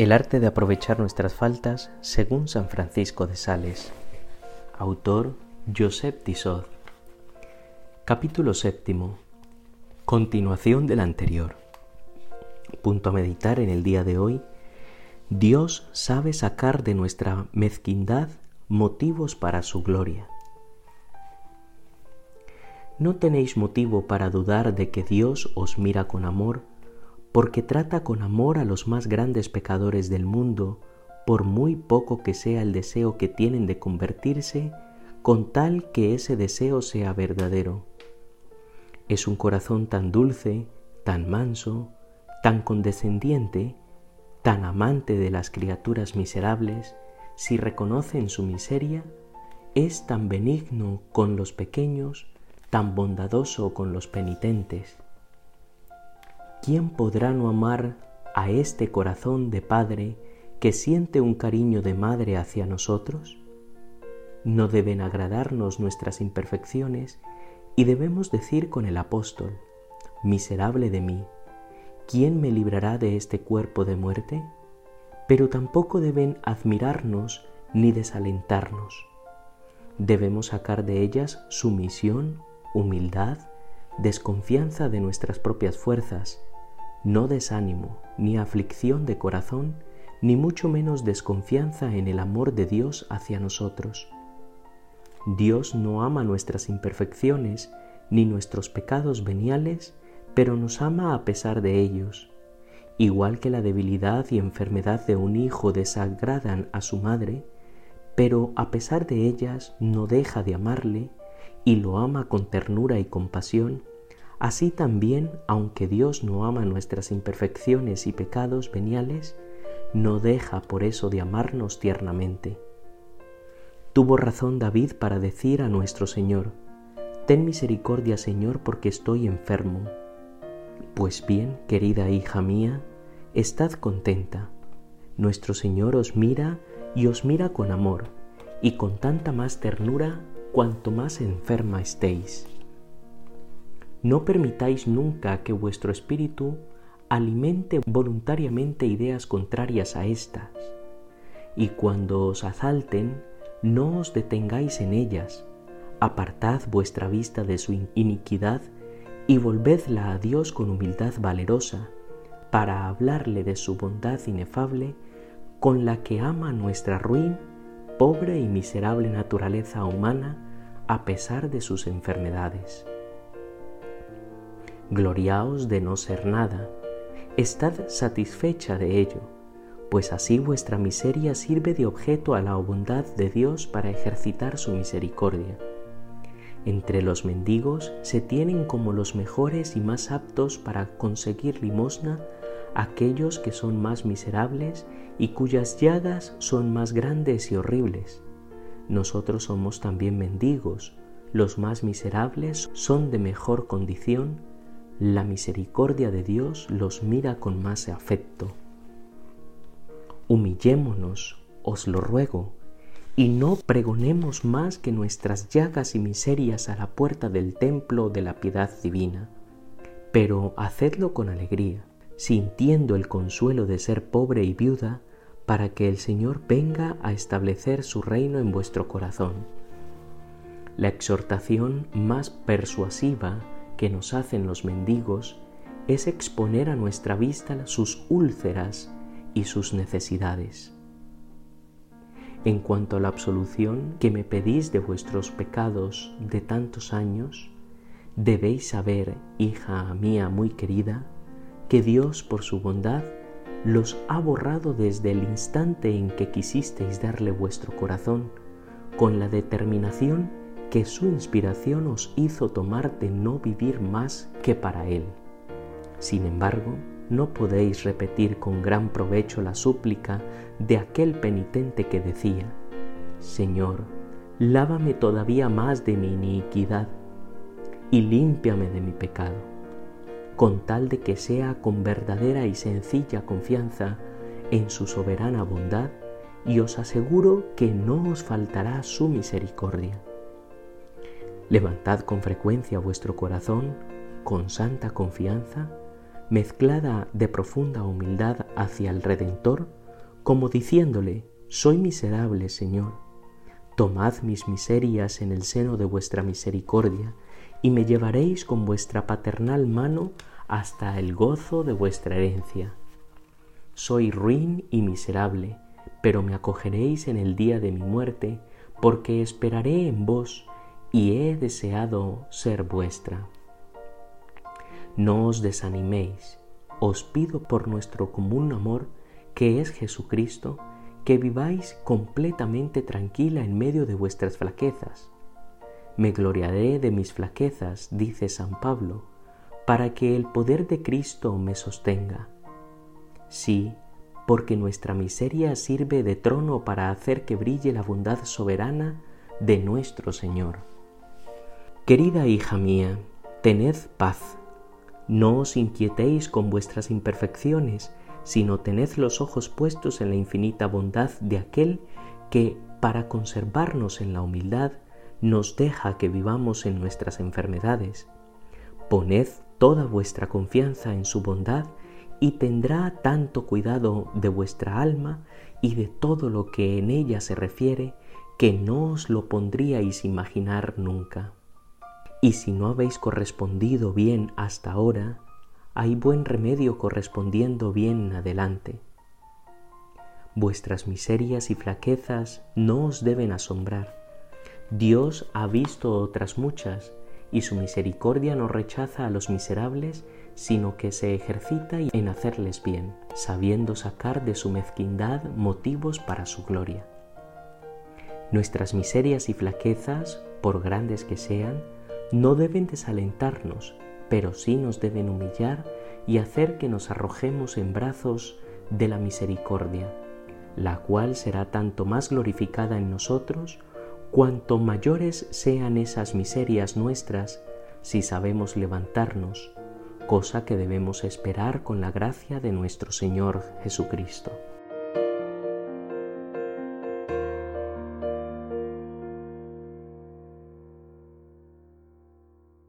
El arte de aprovechar nuestras faltas según San Francisco de Sales. Autor Josep Tissot. Capítulo séptimo. Continuación del anterior. Punto a meditar en el día de hoy. Dios sabe sacar de nuestra mezquindad motivos para su gloria. No tenéis motivo para dudar de que Dios os mira con amor porque trata con amor a los más grandes pecadores del mundo, por muy poco que sea el deseo que tienen de convertirse, con tal que ese deseo sea verdadero. Es un corazón tan dulce, tan manso, tan condescendiente, tan amante de las criaturas miserables, si reconocen su miseria, es tan benigno con los pequeños, tan bondadoso con los penitentes. ¿Quién podrá no amar a este corazón de Padre que siente un cariño de Madre hacia nosotros? No deben agradarnos nuestras imperfecciones y debemos decir con el apóstol, miserable de mí, ¿quién me librará de este cuerpo de muerte? Pero tampoco deben admirarnos ni desalentarnos. Debemos sacar de ellas sumisión, humildad, desconfianza de nuestras propias fuerzas, no desánimo, ni aflicción de corazón, ni mucho menos desconfianza en el amor de Dios hacia nosotros. Dios no ama nuestras imperfecciones ni nuestros pecados veniales, pero nos ama a pesar de ellos. Igual que la debilidad y enfermedad de un hijo desagradan a su madre, pero a pesar de ellas no deja de amarle y lo ama con ternura y compasión, Así también, aunque Dios no ama nuestras imperfecciones y pecados veniales, no deja por eso de amarnos tiernamente. Tuvo razón David para decir a nuestro Señor, Ten misericordia, Señor, porque estoy enfermo. Pues bien, querida hija mía, estad contenta. Nuestro Señor os mira y os mira con amor, y con tanta más ternura cuanto más enferma estéis. No permitáis nunca que vuestro espíritu alimente voluntariamente ideas contrarias a estas, y cuando os asalten, no os detengáis en ellas, apartad vuestra vista de su iniquidad y volvedla a Dios con humildad valerosa, para hablarle de su bondad inefable, con la que ama nuestra ruin, pobre y miserable naturaleza humana, a pesar de sus enfermedades gloriaos de no ser nada, estad satisfecha de ello, pues así vuestra miseria sirve de objeto a la bondad de Dios para ejercitar su misericordia. Entre los mendigos se tienen como los mejores y más aptos para conseguir limosna aquellos que son más miserables y cuyas llagas son más grandes y horribles. Nosotros somos también mendigos, los más miserables son de mejor condición la misericordia de Dios los mira con más afecto. Humillémonos, os lo ruego, y no pregonemos más que nuestras llagas y miserias a la puerta del templo de la piedad divina, pero hacedlo con alegría, sintiendo el consuelo de ser pobre y viuda, para que el Señor venga a establecer su reino en vuestro corazón. La exhortación más persuasiva que nos hacen los mendigos es exponer a nuestra vista sus úlceras y sus necesidades. En cuanto a la absolución que me pedís de vuestros pecados de tantos años, debéis saber, hija mía muy querida, que Dios por su bondad los ha borrado desde el instante en que quisisteis darle vuestro corazón, con la determinación que su inspiración os hizo tomar de no vivir más que para Él. Sin embargo, no podéis repetir con gran provecho la súplica de aquel penitente que decía, Señor, lávame todavía más de mi iniquidad y límpiame de mi pecado, con tal de que sea con verdadera y sencilla confianza en su soberana bondad, y os aseguro que no os faltará su misericordia. Levantad con frecuencia vuestro corazón con santa confianza, mezclada de profunda humildad hacia el Redentor, como diciéndole, Soy miserable, Señor. Tomad mis miserias en el seno de vuestra misericordia, y me llevaréis con vuestra paternal mano hasta el gozo de vuestra herencia. Soy ruin y miserable, pero me acogeréis en el día de mi muerte, porque esperaré en vos y he deseado ser vuestra. No os desaniméis, os pido por nuestro común amor, que es Jesucristo, que viváis completamente tranquila en medio de vuestras flaquezas. Me gloriaré de mis flaquezas, dice San Pablo, para que el poder de Cristo me sostenga. Sí, porque nuestra miseria sirve de trono para hacer que brille la bondad soberana de nuestro Señor. Querida hija mía, tened paz. No os inquietéis con vuestras imperfecciones, sino tened los ojos puestos en la infinita bondad de aquel que, para conservarnos en la humildad, nos deja que vivamos en nuestras enfermedades. Poned toda vuestra confianza en su bondad y tendrá tanto cuidado de vuestra alma y de todo lo que en ella se refiere que no os lo pondríais imaginar nunca. Y si no habéis correspondido bien hasta ahora, hay buen remedio correspondiendo bien adelante. Vuestras miserias y flaquezas no os deben asombrar. Dios ha visto otras muchas, y su misericordia no rechaza a los miserables, sino que se ejercita en hacerles bien, sabiendo sacar de su mezquindad motivos para su gloria. Nuestras miserias y flaquezas, por grandes que sean, no deben desalentarnos, pero sí nos deben humillar y hacer que nos arrojemos en brazos de la misericordia, la cual será tanto más glorificada en nosotros cuanto mayores sean esas miserias nuestras si sabemos levantarnos, cosa que debemos esperar con la gracia de nuestro Señor Jesucristo.